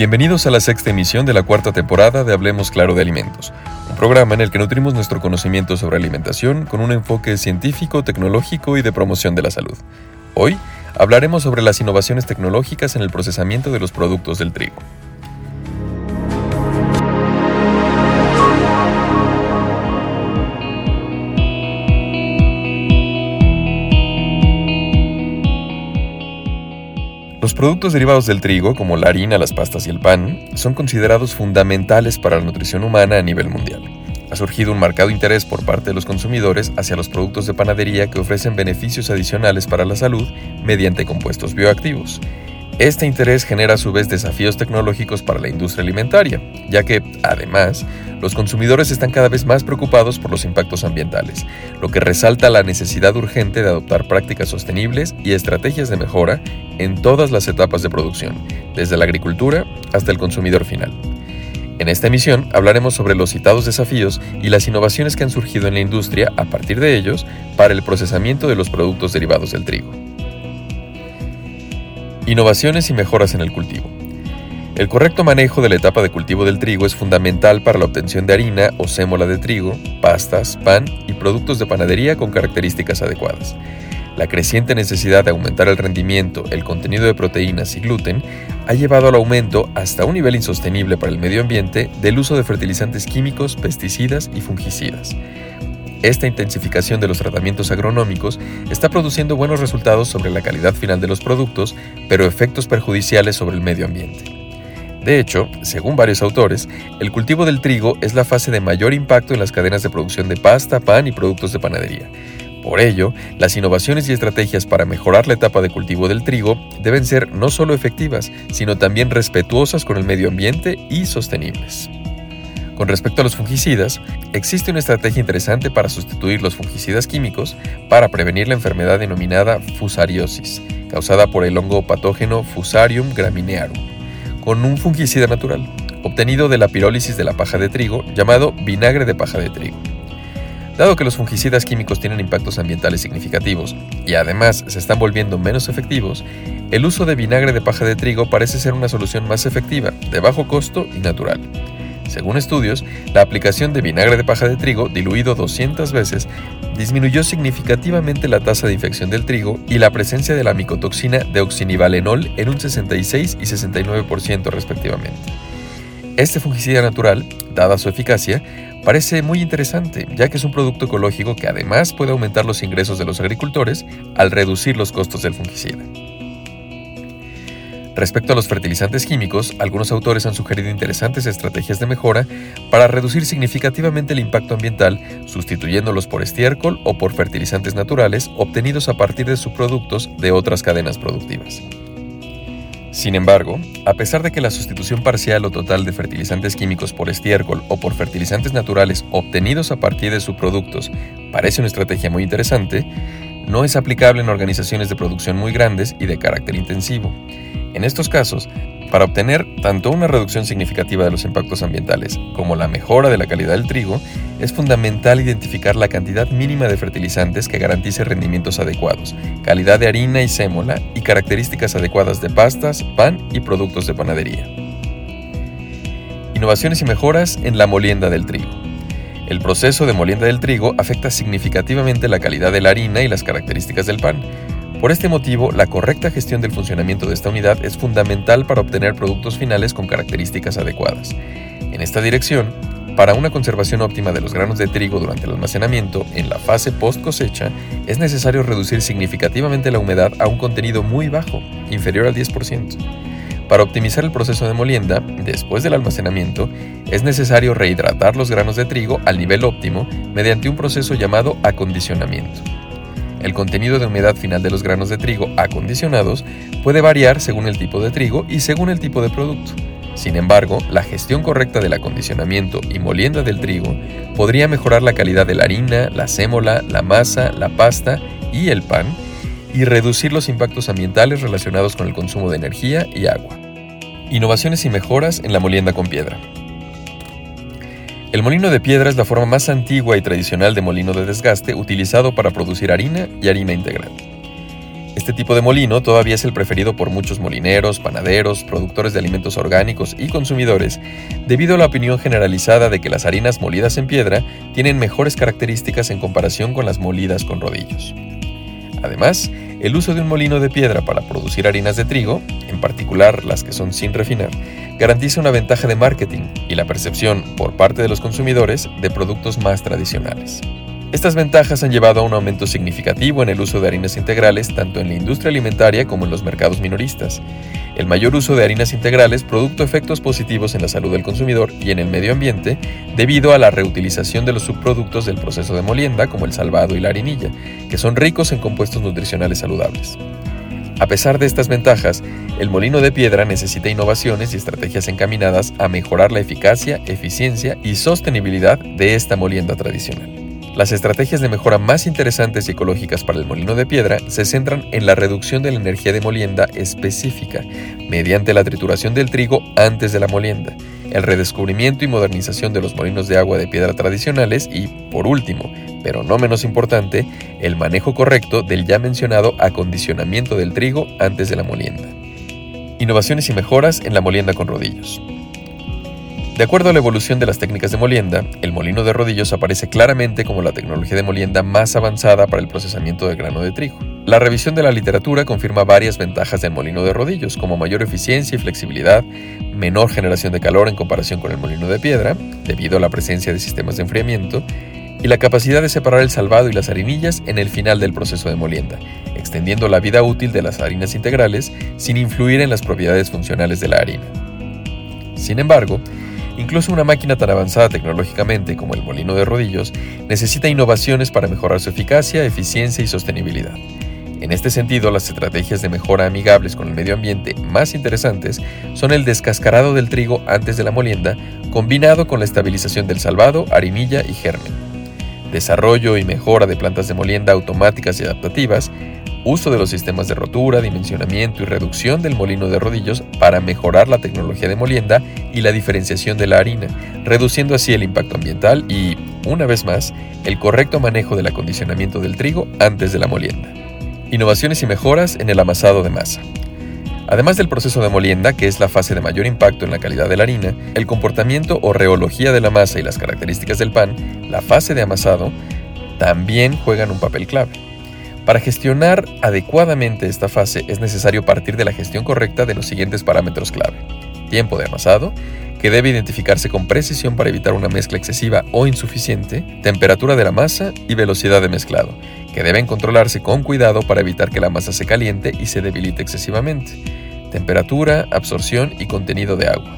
Bienvenidos a la sexta emisión de la cuarta temporada de Hablemos Claro de Alimentos, un programa en el que nutrimos nuestro conocimiento sobre alimentación con un enfoque científico, tecnológico y de promoción de la salud. Hoy hablaremos sobre las innovaciones tecnológicas en el procesamiento de los productos del trigo. Los productos derivados del trigo, como la harina, las pastas y el pan, son considerados fundamentales para la nutrición humana a nivel mundial. Ha surgido un marcado interés por parte de los consumidores hacia los productos de panadería que ofrecen beneficios adicionales para la salud mediante compuestos bioactivos. Este interés genera a su vez desafíos tecnológicos para la industria alimentaria, ya que, además, los consumidores están cada vez más preocupados por los impactos ambientales, lo que resalta la necesidad urgente de adoptar prácticas sostenibles y estrategias de mejora en todas las etapas de producción, desde la agricultura hasta el consumidor final. En esta emisión hablaremos sobre los citados desafíos y las innovaciones que han surgido en la industria a partir de ellos para el procesamiento de los productos derivados del trigo. Innovaciones y mejoras en el cultivo. El correcto manejo de la etapa de cultivo del trigo es fundamental para la obtención de harina o sémola de trigo, pastas, pan y productos de panadería con características adecuadas. La creciente necesidad de aumentar el rendimiento, el contenido de proteínas y gluten ha llevado al aumento hasta un nivel insostenible para el medio ambiente del uso de fertilizantes químicos, pesticidas y fungicidas. Esta intensificación de los tratamientos agronómicos está produciendo buenos resultados sobre la calidad final de los productos, pero efectos perjudiciales sobre el medio ambiente. De hecho, según varios autores, el cultivo del trigo es la fase de mayor impacto en las cadenas de producción de pasta, pan y productos de panadería. Por ello, las innovaciones y estrategias para mejorar la etapa de cultivo del trigo deben ser no solo efectivas, sino también respetuosas con el medio ambiente y sostenibles. Con respecto a los fungicidas, existe una estrategia interesante para sustituir los fungicidas químicos para prevenir la enfermedad denominada fusariosis, causada por el hongo patógeno Fusarium graminearum, con un fungicida natural, obtenido de la pirólisis de la paja de trigo, llamado vinagre de paja de trigo. Dado que los fungicidas químicos tienen impactos ambientales significativos y además se están volviendo menos efectivos, el uso de vinagre de paja de trigo parece ser una solución más efectiva, de bajo costo y natural. Según estudios, la aplicación de vinagre de paja de trigo diluido 200 veces disminuyó significativamente la tasa de infección del trigo y la presencia de la micotoxina deoxinivalenol en un 66 y 69% respectivamente. Este fungicida natural, dada su eficacia, parece muy interesante, ya que es un producto ecológico que además puede aumentar los ingresos de los agricultores al reducir los costos del fungicida. Respecto a los fertilizantes químicos, algunos autores han sugerido interesantes estrategias de mejora para reducir significativamente el impacto ambiental, sustituyéndolos por estiércol o por fertilizantes naturales obtenidos a partir de subproductos de otras cadenas productivas. Sin embargo, a pesar de que la sustitución parcial o total de fertilizantes químicos por estiércol o por fertilizantes naturales obtenidos a partir de subproductos parece una estrategia muy interesante, no es aplicable en organizaciones de producción muy grandes y de carácter intensivo. En estos casos, para obtener tanto una reducción significativa de los impactos ambientales como la mejora de la calidad del trigo, es fundamental identificar la cantidad mínima de fertilizantes que garantice rendimientos adecuados, calidad de harina y sémola y características adecuadas de pastas, pan y productos de panadería. Innovaciones y mejoras en la molienda del trigo. El proceso de molienda del trigo afecta significativamente la calidad de la harina y las características del pan, por este motivo, la correcta gestión del funcionamiento de esta unidad es fundamental para obtener productos finales con características adecuadas. En esta dirección, para una conservación óptima de los granos de trigo durante el almacenamiento, en la fase post cosecha, es necesario reducir significativamente la humedad a un contenido muy bajo, inferior al 10%. Para optimizar el proceso de molienda, después del almacenamiento, es necesario rehidratar los granos de trigo al nivel óptimo mediante un proceso llamado acondicionamiento. El contenido de humedad final de los granos de trigo acondicionados puede variar según el tipo de trigo y según el tipo de producto. Sin embargo, la gestión correcta del acondicionamiento y molienda del trigo podría mejorar la calidad de la harina, la sémola, la masa, la pasta y el pan y reducir los impactos ambientales relacionados con el consumo de energía y agua. Innovaciones y mejoras en la molienda con piedra. El molino de piedra es la forma más antigua y tradicional de molino de desgaste utilizado para producir harina y harina integral. Este tipo de molino todavía es el preferido por muchos molineros, panaderos, productores de alimentos orgánicos y consumidores, debido a la opinión generalizada de que las harinas molidas en piedra tienen mejores características en comparación con las molidas con rodillos. Además, el uso de un molino de piedra para producir harinas de trigo, en particular las que son sin refinar, garantiza una ventaja de marketing y la percepción por parte de los consumidores de productos más tradicionales. Estas ventajas han llevado a un aumento significativo en el uso de harinas integrales tanto en la industria alimentaria como en los mercados minoristas. El mayor uso de harinas integrales producto efectos positivos en la salud del consumidor y en el medio ambiente debido a la reutilización de los subproductos del proceso de molienda como el salvado y la harinilla, que son ricos en compuestos nutricionales saludables. A pesar de estas ventajas, el molino de piedra necesita innovaciones y estrategias encaminadas a mejorar la eficacia, eficiencia y sostenibilidad de esta molienda tradicional. Las estrategias de mejora más interesantes y ecológicas para el molino de piedra se centran en la reducción de la energía de molienda específica mediante la trituración del trigo antes de la molienda, el redescubrimiento y modernización de los molinos de agua de piedra tradicionales y, por último, pero no menos importante, el manejo correcto del ya mencionado acondicionamiento del trigo antes de la molienda. Innovaciones y mejoras en la molienda con rodillos. De acuerdo a la evolución de las técnicas de molienda, el molino de rodillos aparece claramente como la tecnología de molienda más avanzada para el procesamiento del grano de trigo. La revisión de la literatura confirma varias ventajas del molino de rodillos, como mayor eficiencia y flexibilidad, menor generación de calor en comparación con el molino de piedra, debido a la presencia de sistemas de enfriamiento, y la capacidad de separar el salvado y las harinillas en el final del proceso de molienda, extendiendo la vida útil de las harinas integrales sin influir en las propiedades funcionales de la harina. Sin embargo, Incluso una máquina tan avanzada tecnológicamente como el molino de rodillos necesita innovaciones para mejorar su eficacia, eficiencia y sostenibilidad. En este sentido, las estrategias de mejora amigables con el medio ambiente más interesantes son el descascarado del trigo antes de la molienda, combinado con la estabilización del salvado, harinilla y germen. Desarrollo y mejora de plantas de molienda automáticas y adaptativas, uso de los sistemas de rotura, dimensionamiento y reducción del molino de rodillos para mejorar la tecnología de molienda y la diferenciación de la harina, reduciendo así el impacto ambiental y, una vez más, el correcto manejo del acondicionamiento del trigo antes de la molienda. Innovaciones y mejoras en el amasado de masa. Además del proceso de molienda, que es la fase de mayor impacto en la calidad de la harina, el comportamiento o reología de la masa y las características del pan, la fase de amasado, también juegan un papel clave. Para gestionar adecuadamente esta fase es necesario partir de la gestión correcta de los siguientes parámetros clave. Tiempo de amasado, que debe identificarse con precisión para evitar una mezcla excesiva o insuficiente, temperatura de la masa y velocidad de mezclado, que deben controlarse con cuidado para evitar que la masa se caliente y se debilite excesivamente, temperatura, absorción y contenido de agua,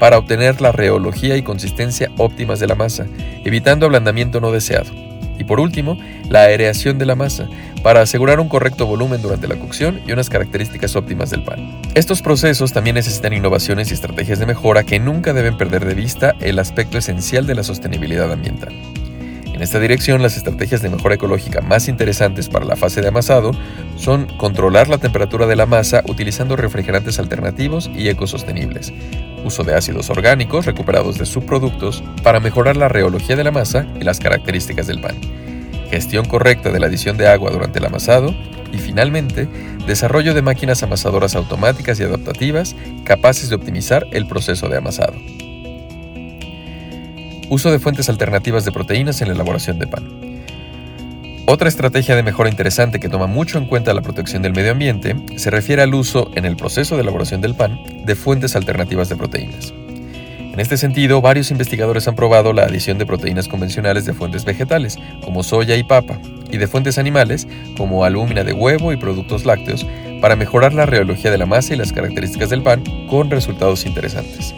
para obtener la reología y consistencia óptimas de la masa, evitando ablandamiento no deseado. Y por último, la aireación de la masa, para asegurar un correcto volumen durante la cocción y unas características óptimas del pan. Estos procesos también necesitan innovaciones y estrategias de mejora que nunca deben perder de vista el aspecto esencial de la sostenibilidad ambiental. En esta dirección, las estrategias de mejora ecológica más interesantes para la fase de amasado son controlar la temperatura de la masa utilizando refrigerantes alternativos y ecosostenibles, uso de ácidos orgánicos recuperados de subproductos para mejorar la reología de la masa y las características del pan, gestión correcta de la adición de agua durante el amasado y finalmente desarrollo de máquinas amasadoras automáticas y adaptativas capaces de optimizar el proceso de amasado. Uso de fuentes alternativas de proteínas en la elaboración de pan. Otra estrategia de mejora interesante que toma mucho en cuenta la protección del medio ambiente se refiere al uso en el proceso de elaboración del pan de fuentes alternativas de proteínas. En este sentido, varios investigadores han probado la adición de proteínas convencionales de fuentes vegetales, como soya y papa, y de fuentes animales, como alúmina de huevo y productos lácteos, para mejorar la reología de la masa y las características del pan, con resultados interesantes.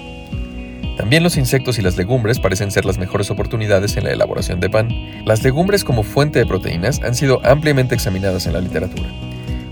También los insectos y las legumbres parecen ser las mejores oportunidades en la elaboración de pan. Las legumbres como fuente de proteínas han sido ampliamente examinadas en la literatura.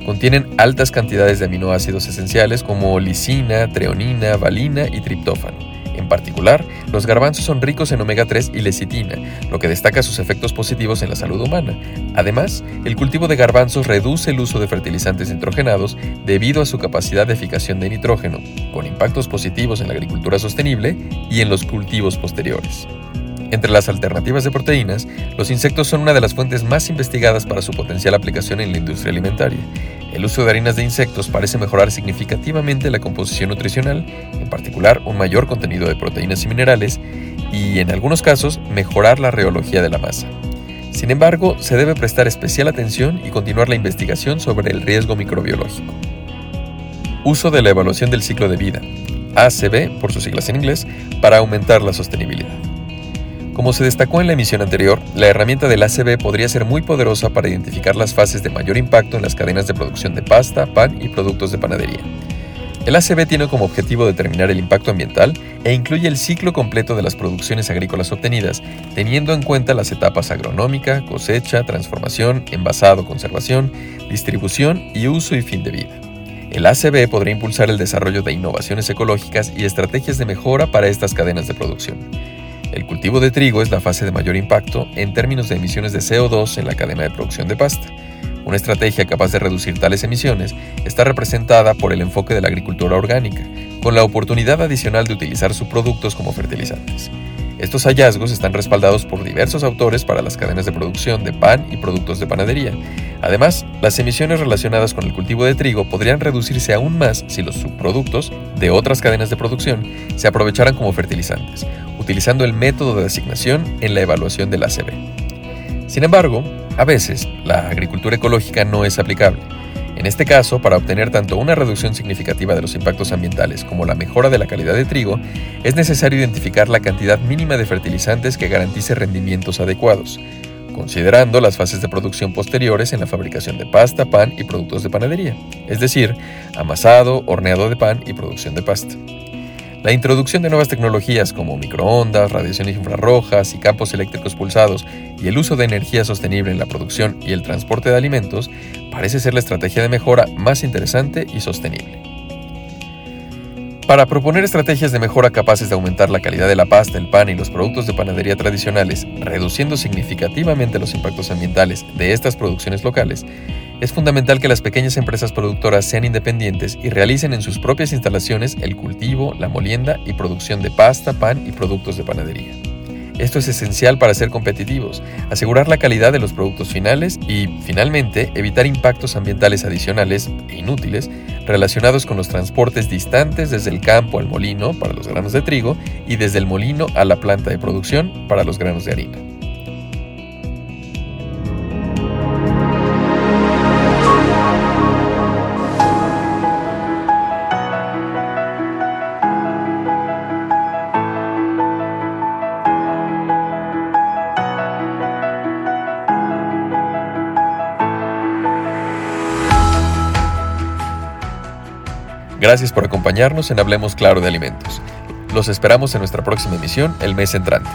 Contienen altas cantidades de aminoácidos esenciales como lisina, treonina, valina y triptófano particular, los garbanzos son ricos en omega 3 y lecitina, lo que destaca sus efectos positivos en la salud humana. Además, el cultivo de garbanzos reduce el uso de fertilizantes nitrogenados debido a su capacidad de fijación de nitrógeno, con impactos positivos en la agricultura sostenible y en los cultivos posteriores. Entre las alternativas de proteínas, los insectos son una de las fuentes más investigadas para su potencial aplicación en la industria alimentaria. El uso de harinas de insectos parece mejorar significativamente la composición nutricional, en particular un mayor contenido de proteínas y minerales, y en algunos casos mejorar la reología de la masa. Sin embargo, se debe prestar especial atención y continuar la investigación sobre el riesgo microbiológico. Uso de la evaluación del ciclo de vida, ACB por sus siglas en inglés, para aumentar la sostenibilidad. Como se destacó en la emisión anterior, la herramienta del ACB podría ser muy poderosa para identificar las fases de mayor impacto en las cadenas de producción de pasta, pan y productos de panadería. El ACB tiene como objetivo determinar el impacto ambiental e incluye el ciclo completo de las producciones agrícolas obtenidas, teniendo en cuenta las etapas agronómica, cosecha, transformación, envasado, conservación, distribución y uso y fin de vida. El ACB podría impulsar el desarrollo de innovaciones ecológicas y estrategias de mejora para estas cadenas de producción. El cultivo de trigo es la fase de mayor impacto en términos de emisiones de CO2 en la cadena de producción de pasta. Una estrategia capaz de reducir tales emisiones está representada por el enfoque de la agricultura orgánica, con la oportunidad adicional de utilizar subproductos como fertilizantes. Estos hallazgos están respaldados por diversos autores para las cadenas de producción de pan y productos de panadería. Además, las emisiones relacionadas con el cultivo de trigo podrían reducirse aún más si los subproductos de otras cadenas de producción se aprovecharan como fertilizantes, utilizando el método de asignación en la evaluación del ACB. Sin embargo, a veces la agricultura ecológica no es aplicable en este caso, para obtener tanto una reducción significativa de los impactos ambientales como la mejora de la calidad de trigo, es necesario identificar la cantidad mínima de fertilizantes que garantice rendimientos adecuados, considerando las fases de producción posteriores en la fabricación de pasta, pan y productos de panadería, es decir, amasado, horneado de pan y producción de pasta. La introducción de nuevas tecnologías como microondas, radiaciones infrarrojas y campos eléctricos pulsados y el uso de energía sostenible en la producción y el transporte de alimentos parece ser la estrategia de mejora más interesante y sostenible. Para proponer estrategias de mejora capaces de aumentar la calidad de la pasta, el pan y los productos de panadería tradicionales, reduciendo significativamente los impactos ambientales de estas producciones locales, es fundamental que las pequeñas empresas productoras sean independientes y realicen en sus propias instalaciones el cultivo, la molienda y producción de pasta, pan y productos de panadería. Esto es esencial para ser competitivos, asegurar la calidad de los productos finales y, finalmente, evitar impactos ambientales adicionales e inútiles relacionados con los transportes distantes desde el campo al molino para los granos de trigo y desde el molino a la planta de producción para los granos de harina. Gracias por acompañarnos en Hablemos Claro de Alimentos. Los esperamos en nuestra próxima emisión el mes entrante.